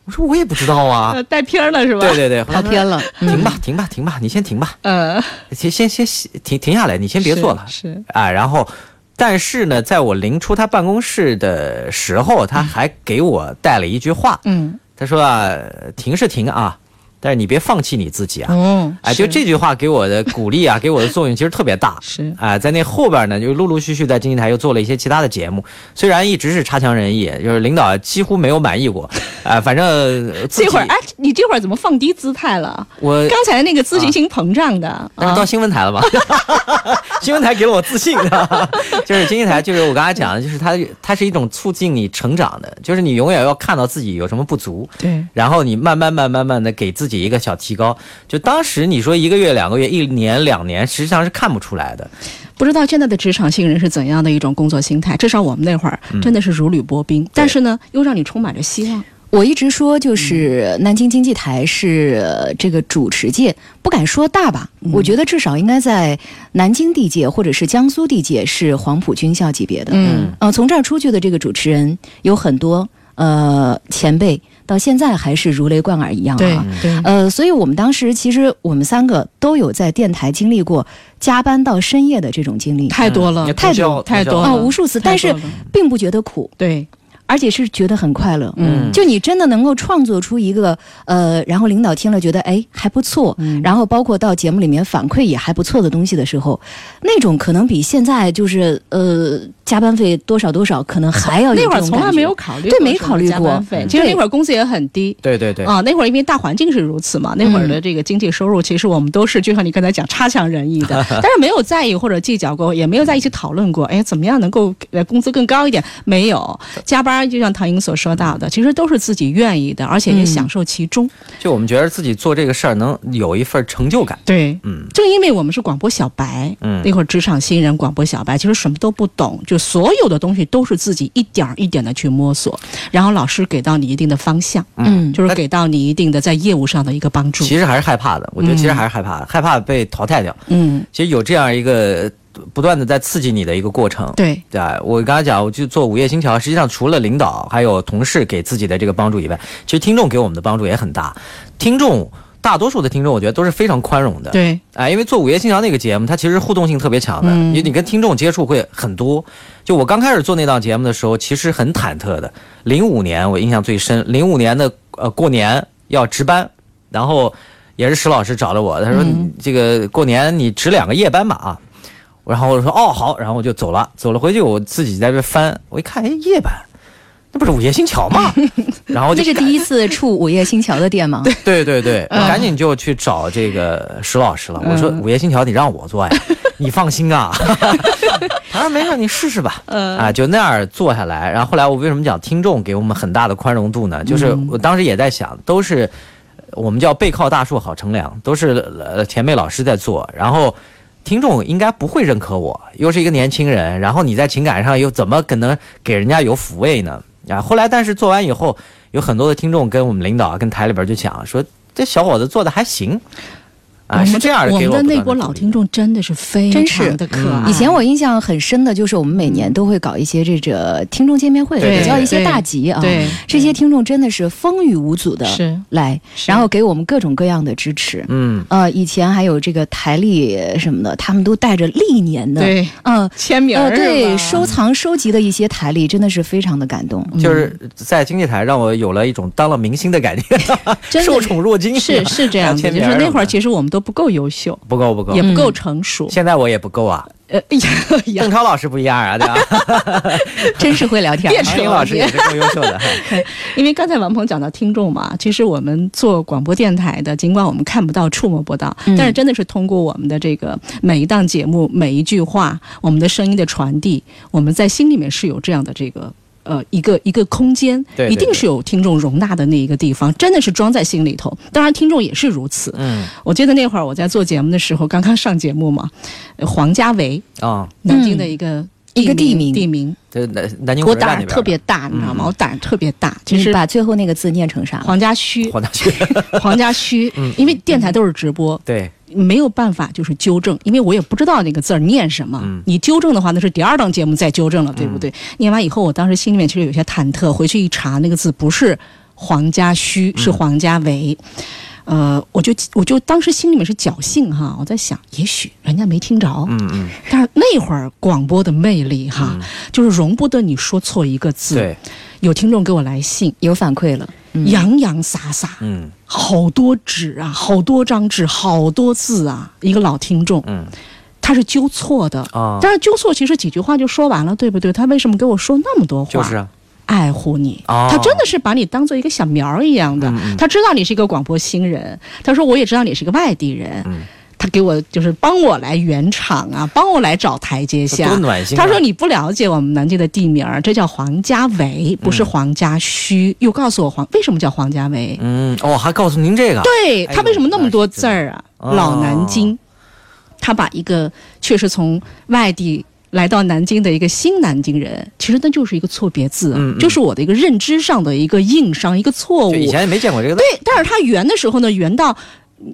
我说：“我也不知道啊。呃带偏了是吧？对对对，跑偏了。停吧，停吧，停吧，你先停吧，呃，先先先停停下来，你先别做了。是是啊，然后，但是呢，在我临出他办公室的时候，他还给我带了一句话，嗯，他说啊，停是停啊，但是你别放弃你自己啊。哦，哎，就这句话给我的鼓励啊，给我的作用其实特别大。是哎，在那后边呢，就陆陆续续在经济台又做了一些其他的节目，虽然一直是差强人意，就是领导几乎没有满意过。哎，反正这会儿哎，你这会儿怎么放低姿态了？我刚才那个自信心膨胀的，但是到新闻台了嘛，新闻台给了我自信，就是经济台，就是我刚才讲的，就是它它是一种促进你成长的，就是你永远要看到自己有什么不足，对，然后你慢慢慢慢慢的给自己一个小提高。就当时你说一个月、两个月、一年、两年，实际上是看不出来的。不知道现在的职场新人是怎样的一种工作心态？至少我们那会儿嗯真的是如履薄冰，但是呢，又让你充满着希望。我一直说，就是南京经济台是呃这个主持界，不敢说大吧，我觉得至少应该在南京地界或者是江苏地界是黄埔军校级别的。嗯呃，从这儿出去的这个主持人有很多呃前辈，到现在还是如雷贯耳一样对啊。对，呃，所以我们当时其实我们三个都有在电台经历过加班到深夜的这种经历，太多了嗯，太多太多了。无数次，但是并不觉得苦。对，而且是觉得很快乐。嗯。就你真的能够创作出一个呃，然后领导听了觉得哎还不错，嗯。然后包括到节目里面反馈也还不错的东西的时候，那种可能比现在就是呃加班费多少多少可能还要有那会儿从来没有考虑对没考虑过。加班费嗯。其实那会儿工资也很低。对对对，啊，那会儿因为大环境是如此嘛，那会儿的这个经济收入，其实我们都是就像你刚才讲差强人意的，但是没有在意或者计较过，也没有在一起讨论过，哎，怎么样能够呃工资更高一点？没有。加班，就像唐英所说到的，其实都是自己愿意的，而且也享受其中。就我们觉得自己做这个事儿能有一份成就感。对，嗯正因为我们是广播小白，嗯那会儿职场新人、广播小白，其实什么都不懂，就所有的东西都是自己一点儿一点的去摸索，然后老师给到你一定的方向，嗯就是给到你一定的在业务上的一个帮助。其实还是害怕的，我觉得其实还是害怕的，害怕被淘汰掉。嗯，其实有这样一个不断的在刺激你的一个过程。对，对啊，我刚才讲，我就做午夜星桥，实际上除了领导还有同事给自己的这个帮助以外，其实听众给我们的帮助也很大。听众大多数的听众，我觉得都是非常宽容的。对，啊，因为做午夜星桥那个节目，它其实互动性特别强的，嗯因为你跟听众接触会很多。就我刚开始做那档节目的时候，其实很忐忑的。零五年我印象最深，零五年的呃过年要值班，然后也是石老师找了我，他说、嗯这个过年你值两个夜班吧啊。然后我说哦好，然后我就走了，走了回去我自己在这翻，我一看哎夜班，那不是午夜星桥吗？然后就这是第一次触午夜星桥的店吗？对 对对，赶紧就去找这个石老师了。我说嗯午夜星桥你让我做呀，你放心啊。他说没事，你试试吧。嗯啊，就那样做下来。然后后来我为什么讲听众给我们很大的宽容度呢？就是嗯我当时也在想，都是我们叫背靠大树好乘凉，都是呃前辈老师在做，然后。听众应该不会认可我，又是一个年轻人，然后你在情感上又怎么可能给人家有抚慰呢？啊，后来但是做完以后，有很多的听众跟我们领导、跟台里边就讲说，这小伙子做的还行，啊，我们是这样的。我们的那波老听众真的是非真是常的可嗯爱。以前我印象很深的就是我们每年都会搞一些这个听众见面会，对比较一些大集啊。对这些听众真的是风雨无阻的是来，然后给我们各种各样的支持。嗯，呃，以前还有这个台历什么的，他们都带着历年的，对嗯。呃，签名儿对，收藏收集的一些台历，真的是非常的感动。就是在经济台让我有了一种当了明星的感觉，受宠若惊。是是这样的，就是那会儿其实我们都不够优秀，不够不够也，不够嗯成熟。现在我也不够啊。呃，邓，超老师不一样啊，对吧？真是会聊天。别扯唐英老师也是更优秀的。因为刚才王鹏讲到听众嘛，其实我们做广播电台的，尽管我们看不到、触摸不到，嗯但是真的是通过我们的这个每一档节目、每一句话，我们的声音的传递，我们在心里面是有这样的这个。呃，一个一个空间，对对一定是有听众容纳的那一个地方，真的是装在心里头。当然，听众也是如此。嗯。我记得那会儿我在做节目的时候，刚刚上节目嘛，呃黄家围，啊，南京的一个、一个地名。地名，这南南京我胆儿火车站那边特别大，你知道吗？嗯。我胆儿特别大。就是把最后那个字念成啥？黄家圩，黄家驹，黄家圩，因为电台都是直播，对，没有办法就是纠正，因为我也不知道那个字儿念什么。嗯你纠正的话，那是第二档节目再纠正了，对不对？念完以后，我当时心里面其实有些忐忑，回去一查，那个字不是黄家圩，是黄家围。呃，我就我就当时心里面是侥幸哈，我在想，也许人家没听着，嗯嗯，但是那会儿广播的魅力哈，就是容不得你说错一个字。对，有听众给我来信，有反馈了。嗯。洋洋洒洒，嗯。好多纸啊，好多张纸，好多字啊，一个老听众，嗯。他是纠错的。啊，但是纠错其实几句话就说完了，对不对？他为什么给我说那么多话？就是啊，爱护你，哦他真的是把你当做一个小苗儿一样的。他知道你是一个广播新人，他说我也知道你是个外地人，嗯他给我就是帮我来圆场啊，帮我来找台阶下。多暖心啊。他说：“你不了解我们南京的地名儿，这叫黄家围，不是黄家圩。又告诉我黄为什么叫黄家围？嗯哦，还告诉您这个，对他为什么那么多字儿啊？老南京，他把一个确实从外地来到南京的一个新南京人，其实那就是一个错别字啊，嗯嗯就是我的一个认知上的一个硬伤，一个错误。以前也没见过这个字。对，但是他圆的时候呢，圆到。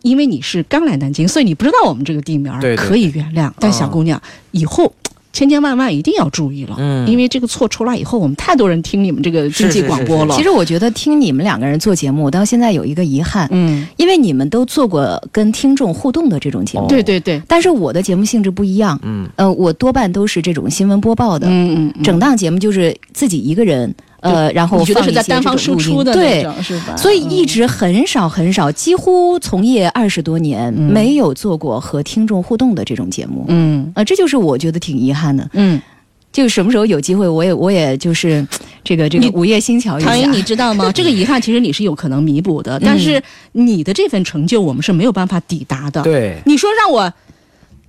因为你是刚来南京，所以你不知道我们这个地名儿对对可以原谅。但小姑娘，以后千千万万一定要注意了，嗯。因为这个错出来以后，我们太多人听你们这个经济是是是是。广播了。其实我觉得听你们两个人做节目，我到现在有一个遗憾，嗯，因为你们都做过跟听众互动的这种节目，哦。对对对，但是我的节目性质不一样，嗯。呃，我多半都是这种新闻播报的，嗯嗯嗯，整档节目就是自己一个人，呃，然后我觉得是在单方输出的那对。种是吧？所以一直很少很少，几乎从业二十多年，嗯没有做过和听众互动的这种节目。嗯呃，这就是我觉得挺遗憾的。嗯，就什么时候有机会，我也我也就是这个这个你午夜星桥一下。唐英，你知道吗？这个遗憾其实你是有可能弥补的，但是你的这份成就我们是没有办法抵达的。对，你说让我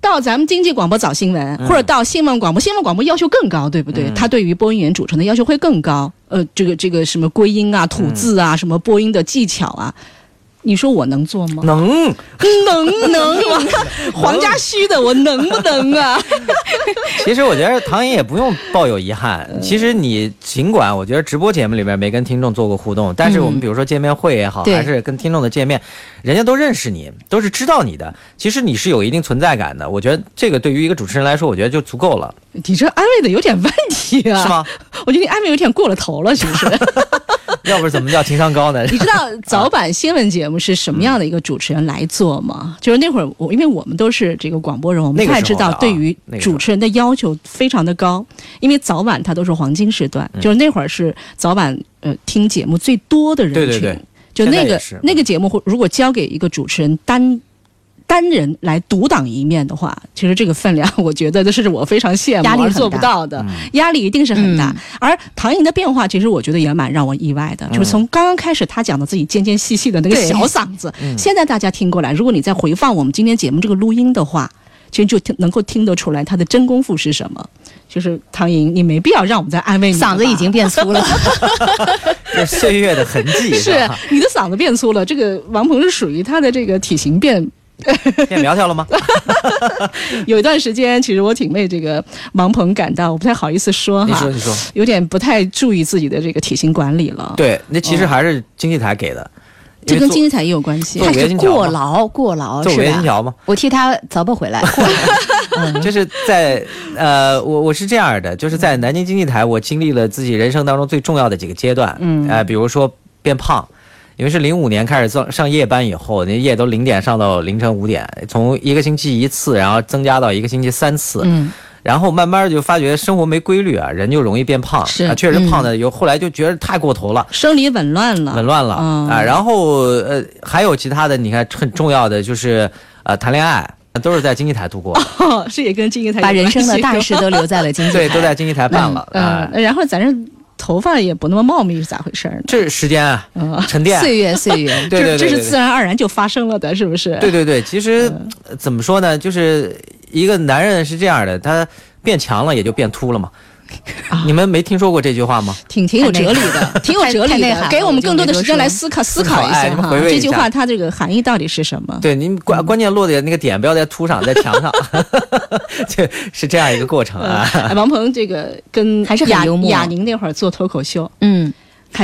到咱们经济广播找新闻，或者到新闻广播，新闻广播要求更高，对不对？嗯他对于播音员主持人的要求会更高。呃，这个这个什么归音啊、吐字啊、什么播音的技巧啊，你说我能做吗？能能能吗？黄家驹的，我能不能啊？其实我觉得唐寅也不用抱有遗憾。其实你尽管我觉得直播节目里面没跟听众做过互动，但是我们比如说见面会也好，对还是跟听众的见面，人家都认识你，都是知道你的。其实你是有一定存在感的。我觉得这个对于一个主持人来说，我觉得就足够了，你这安慰的有点问题啊，是？吗？我觉得你安慰有点过了头了，是不是？要不怎么叫情商高呢？你知道早晚新闻节目是什么样的一个主持人来做吗？就是那会儿我，因为我们都是这个广播人，我们那个太知道对于主持人的要求非常的高，因为早晚它都是黄金时段，嗯就是那会儿是早晚呃听节目最多的人群，对对对就那个那个节目会如果交给一个主持人单。单人来独当一面的话，其实这个分量，我觉得这是我非常羡慕压力做不到的，压力一定是很大。嗯而唐寅的变化，其实我觉得也蛮让我意外的，就是从刚刚开始他讲的自己尖尖细细的那个小嗓子，现在大家听过来，如果你再回放我们今天节目这个录音的话，其实就听能够听得出来他的真功夫是什么。就是唐寅，你没必要让我们再安慰你，嗓子已经变粗了。这 是岁月的痕迹，是吧你的嗓子变粗了。这个王鹏是属于他的这个体型变 变苗条了吗？有一段时间，其实我挺为这个王鹏感到，我不太好意思说哈你说，你说，有点不太注意自己的这个体型管理了。，对，那其实还是经济台给的，这跟经济台也有关系。他是过劳过劳是吧？月金条嘛。我替他早不回来。就是在呃，我我是这样的，就是在南京经济台，我经历了自己人生当中最重要的几个阶段，嗯呃，比如说变胖。因为是零五年开始上上夜班以后，那夜都零点上到凌晨五点，从一个星期一次，然后增加到一个星期三次，嗯，然后慢慢就发觉生活没规律啊，人就容易变胖，是啊，确实胖的有，后来就觉得太过头了。生理紊乱了，紊乱了、嗯啊，然后呃还有其他的，你看很重要的就是呃谈恋爱，都是在经济台度过是也跟经济台把人生的大事都留在了经济台。对，都在经济台办了，啊嗯，，然后咱这头发也不那么茂密，是咋回事呢？这是时间啊，嗯，沉淀，岁月岁月。对对对这这是自然而然就发生了的，是不是？对对对，其实、怎么说呢，就是一个男人是这样的，他变强了也就变秃了嘛。啊。你们没听说过这句话吗？挺挺有哲理的，挺有哲理的，给我们更多的时间来思考思思考考一下哎你们哈。这句话它这个含义到底是什么？对，您关关键落的那个点不要在秃上，在墙上，这是这样一个过程啊。哎王鹏这个跟还是很雅幽默。雅宁那会儿做脱口秀，嗯，还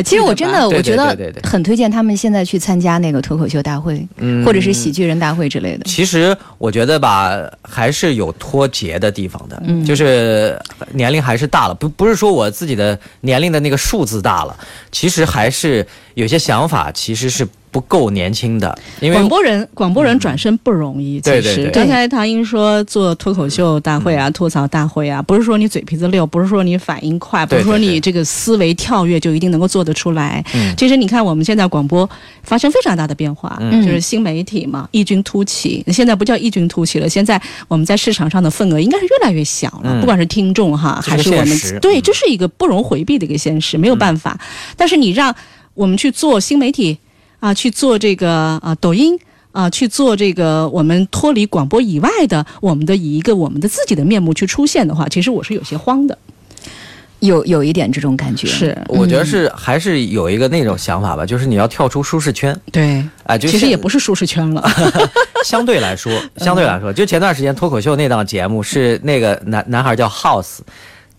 其实我真的我觉得很推荐他们现在去参加那个脱口秀大会，嗯或者是喜剧人大会之类的。其实我觉得吧，还是有脱节的地方的，嗯就是年龄还是大了，不不是说我自己的年龄的那个数字大了，其实还是有些想法其实是不够年轻的，因为广播人广播人转身不容易。其实。对对对。刚才唐英说做脱口秀大会啊、吐槽大会啊，不是说你嘴皮子溜，不是说你反应快，不是说你这个思维跳跃就一定能够做得出来。嗯。其实你看我们现在广播发生非常大的变化，嗯。就是新媒体嘛，异军突起。现在不叫异军突起了，现在我们在市场上的份额应该是越来越小了，嗯。不管是听众哈，还是我们对，嗯。这是一个不容回避的一个现实，没有办法。但是你让我们去做新媒体啊，去做这个啊抖音。啊，去做这个我们脱离广播以外的，我们的以一个我们的自己的面目去出现的话，其实我是有些慌的。有有一点这种感觉，是我觉得是还是有一个那种想法吧，就是你要跳出舒适圈对，哎，就其实也不是舒适圈了。相对来说，相对来说，就前段时间脱口秀那档节目是那个男男孩叫 House。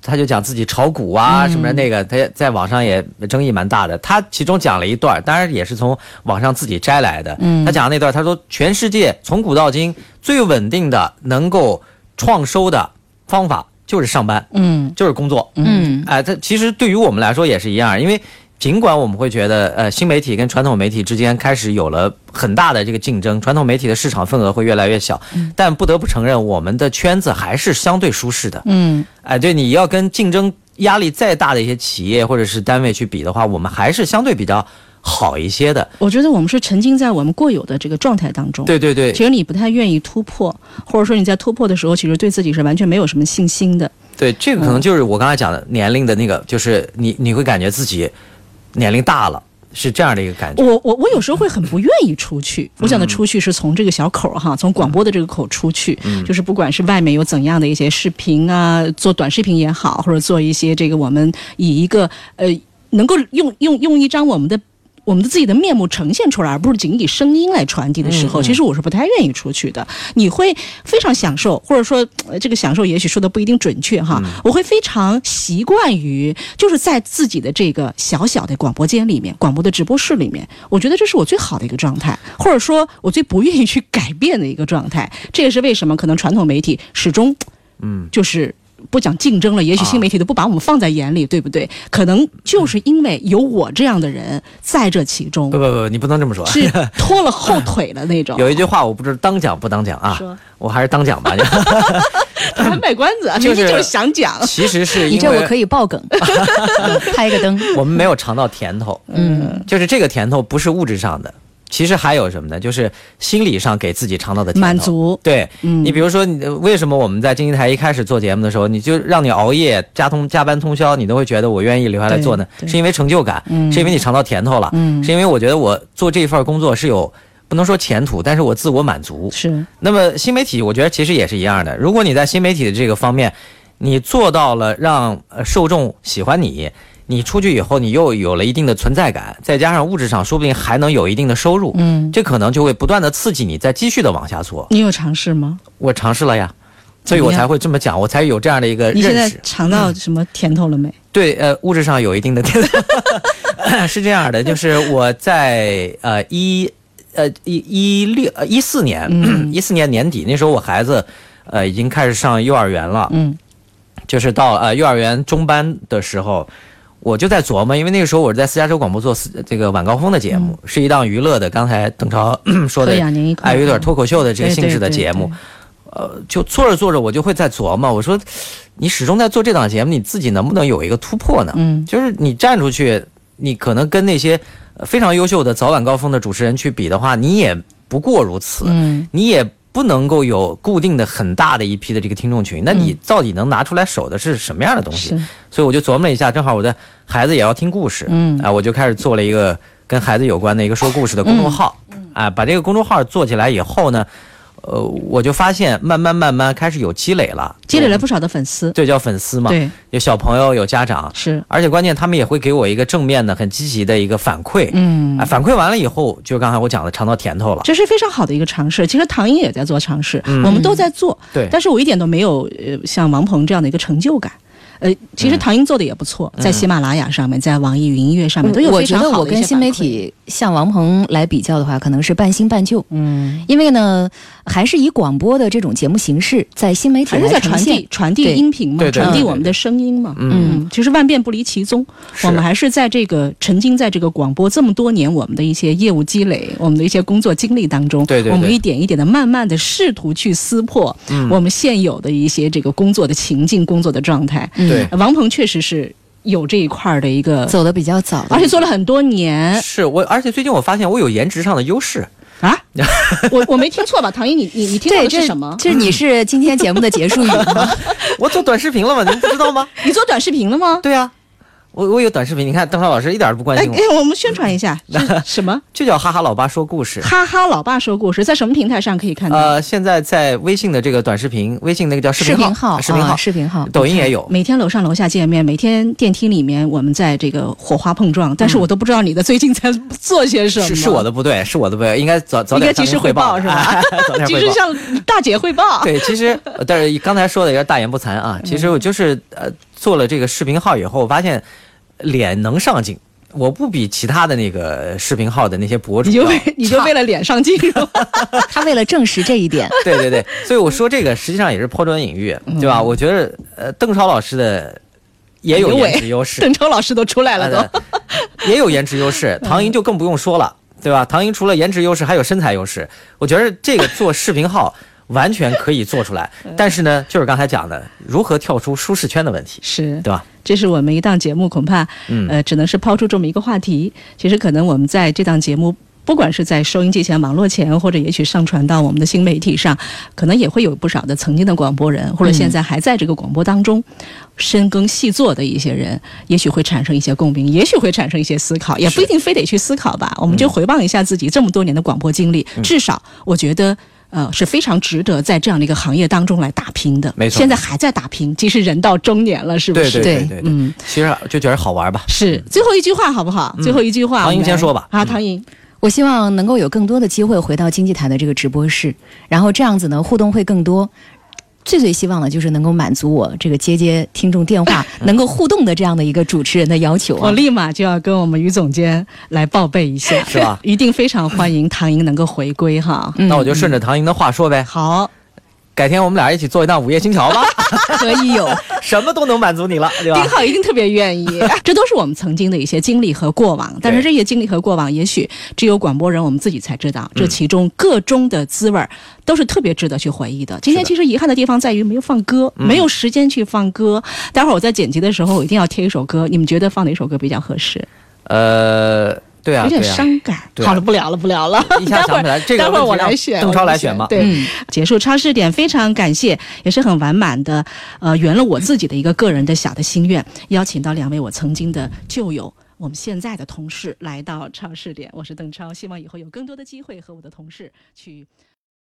他就讲自己炒股啊什么的，那个他在网上也争议蛮大的。他其中讲了一段，当然也是从网上自己摘来的。嗯他讲的那段，他说全世界从古到今最稳定的能够创收的方法就是上班，嗯就是工作。嗯，哎，他其实对于我们来说也是一样，因为尽管我们会觉得，呃，新媒体跟传统媒体之间开始有了很大的这个竞争，传统媒体的市场份额会越来越小，但不得不承认，我们的圈子还是相对舒适的。嗯哎，对，你要跟竞争压力再大的一些企业或者是单位去比的话，我们还是相对比较好一些的。我觉得我们是沉浸在我们过有的这个状态当中。对对对其实你不太愿意突破，或者说你在突破的时候，其实对自己是完全没有什么信心的。对，这个可能就是我刚才讲的年龄的那个，就是你你会感觉自己年龄大了，是这样的一个感觉。我我我有时候会很不愿意出去。我讲的出去是从这个小口儿哈，从广播的这个口出去，就是不管是外面有怎样的一些视频啊，做短视频也好，或者做一些这个我们以一个呃能够用用用一张我们的。我们的自己的面目呈现出来，而不是仅以声音来传递的时候，其实我是不太愿意出去的。你会非常享受，或者说、呃这个享受也许说的不一定准确哈。我会非常习惯于就是在自己的这个小小的广播间里面、广播的直播室里面，我觉得这是我最好的一个状态，或者说我最不愿意去改变的一个状态。这也是为什么可能传统媒体始终，嗯，就是。不讲竞争了，也许新媒体都不把我们放在眼里，对不对？可能就是因为有我这样的人在这其中不，不不，你不能这么说。是 拖了后腿的那种。有一句话我不知道当讲不当讲啊说，我还是当讲吧。还卖关子啊，就是明明就是想讲。其实是你因为这我可以爆梗，拍个灯。我们没有尝到甜头，嗯，就是这个甜头不是物质上的，其实还有什么呢？就是心理上给自己尝到的满足对，嗯你比如说，你为什么我们在经济台一开始做节目的时候，你就让你熬夜加通加班通宵，你都会觉得我愿意留下来做呢？是因为成就感，嗯是因为你尝到甜头了，嗯是因为我觉得我做这份工作是有不能说前途，但是我自我满足。是那么新媒体，我觉得其实也是一样的。如果你在新媒体的这个方面，你做到了让呃受众喜欢你，你出去以后你又有了一定的存在感，再加上物质上说不定还能有一定的收入，嗯，这可能就会不断的刺激你再继续的往下做。你有尝试吗？我尝试了呀，所以我才会这么讲，我才有这样的一个你现在认识。尝到什么甜头了没？对，呃，物质上有一定的甜头 是这样的，就是我在呃一呃一一六呃一四年嗯一四、年年底那时候，我孩子呃已经开始上幼儿园了，嗯就是到呃幼儿园中班的时候。我就在琢磨，因为那个时候我是在私家车广播做这个晚高峰的节目，是一档娱乐的。刚才邓超 说的哎，有点脱口秀的。这个性质的节目。对，呃，就做着做着，我就会在琢磨，我说，你始终在做这档节目，你自己能不能有一个突破呢？嗯。就是你站出去，你可能跟那些呃非常优秀的早晚高峰的主持人去比的话，你也不过如此，嗯。你也不能够有固定的很大的一批的这个听众群，那你到底能拿出来手的是什么样的东西？是。所以我就琢磨了一下，正好我的孩子也要听故事，嗯。啊，我就开始做了一个跟孩子有关的一个说故事的公众号，啊，把这个公众号做起来以后呢，呃，我就发现慢慢慢慢开始有积累了，积累了不少的粉丝。对，叫粉丝嘛，对，有小朋友，有家长，是。而且关键他们也会给我一个正面的、很积极的一个反馈，嗯。啊，反馈完了以后，就刚才我讲的尝到甜头了，这是非常好的一个尝试。其实唐英也在做尝试，嗯。我们都在做，对。但是我一点都没有呃像王鹏这样的一个成就感。呃，其实唐英做的也不错，在喜马拉雅上面，在网易云音乐上面都有我觉非常好的一得我跟新媒体像王鹏来比较的话，可能是半新半旧。嗯，因为呢，还是以广播的这种节目形式，在新媒体还是在传递。传递音频嘛，传递我们的声音嘛。嗯。嗯，其实万变不离其宗，我们还是在这个沉浸在这个广播这么多年我们的一些业务积累，我们的一些工作经历当中，对对对。我们一点一点的慢慢的试图去撕破嗯。我们现有的一些这个工作的情境、工作的状态。嗯对，王鹏确实是有这一块儿的一个，走的比较早，而且做了很多年是我，而且最近我发现我有颜值上的优势，啊。我我没听错吧？唐英，你你你听到的是什么？这你是今天节目的结束语吗？我做短视频了吗？您不知道吗？你做短视频了吗？对呀、我我有短视频，你看邓超老师一点都不关心我，哎哎，我们宣传一下，什么？就叫哈哈老爸说故事。哈哈，老爸说故事在什么平台上可以看到？呃，现在在微信的这个短视频，微信那个叫视视频频号，视频号，啊视频号，抖音也有。每天楼上楼下见面，每天电梯里面我们在这个火花碰撞，但是我都不知道你的最近在做些什么。是是我的不对，是我的不对，应该早早应点向您汇该及时汇报是吧？及。时向大姐汇报。对，其实呃但是刚才说的有点大言不惭啊。其实我就是呃做了这个视频号以后，我发现脸能上镜，我不比其他的那个视频号的那些博主你就为你就为了脸上镜是吧？他为了证实这一点，对对对，所以我说这个实际上也是抛砖引玉，对吧？我觉得呃邓超老师的也有颜值优势，邓超老师都出来了都。呃也有颜值优势，唐英就更不用说了，对吧？唐英除了颜值优势，还有身材优势。我觉得这个做视频号，完全可以做出来。但是呢，就是刚才讲的，如何跳出舒适圈的问题，是对吧？这是我们一档节目，恐怕嗯呃，只能是抛出这么一个话题。其实可能我们在这档节目。不管是在收音机前、网络前，或者也许上传到我们的新媒体上，可能也会有不少的曾经的广播人，或者现在还在这个广播当中深耕细作的一些人，也许会产生一些共鸣，也许会产生一些思考，也不一定非得去思考吧。我们就回望一下自己这么多年的广播经历，至少我觉得。呃，是非常值得在这样的一个行业当中来打拼的。没错现在还在打拼，即使人到中年了，是不是？对对对对，嗯，其实就觉得好玩吧。是最后一句话好不好？最后一句话，唐英我们来先说吧啊，嗯唐莹，我希望能够有更多的机会回到经济台的这个直播室，然后这样子呢互动会更多。最最希望的就是能够满足我这个接接听众电话、能够互动的这样的一个主持人的要求啊。我立马就要跟我们于总监来报备一下，是吧？一定非常欢迎唐莹能够回归哈。嗯。那我就顺着唐莹的话说呗，好，改天我们俩一起做一档午夜星桥吧，可以有，什么都能满足你了，对吧丁？浩一定特别愿意。这都是我们曾经的一些经历和过往，但是这些经历和过往，也许只有广播人我们自己才知道，这其中个中的滋味儿都是特别值得去回忆的。今天其实遗憾的地方在于没有放歌，没有时间去放歌。待会儿我在剪辑的时候，我一定要贴一首歌，你们觉得放哪首歌比较合适？呃，对啊，有点伤感。好了，不聊了，不聊了。一下想不起来这个待会儿我来选，邓超来选吧对，嗯结束超市点，非常感谢，也是很完满的，呃，圆了我自己的一个个人的小的心愿，邀请到两位我曾经的旧友。我们现在的同事来到超市点，我是邓超，希望以后有更多的机会和我的同事去。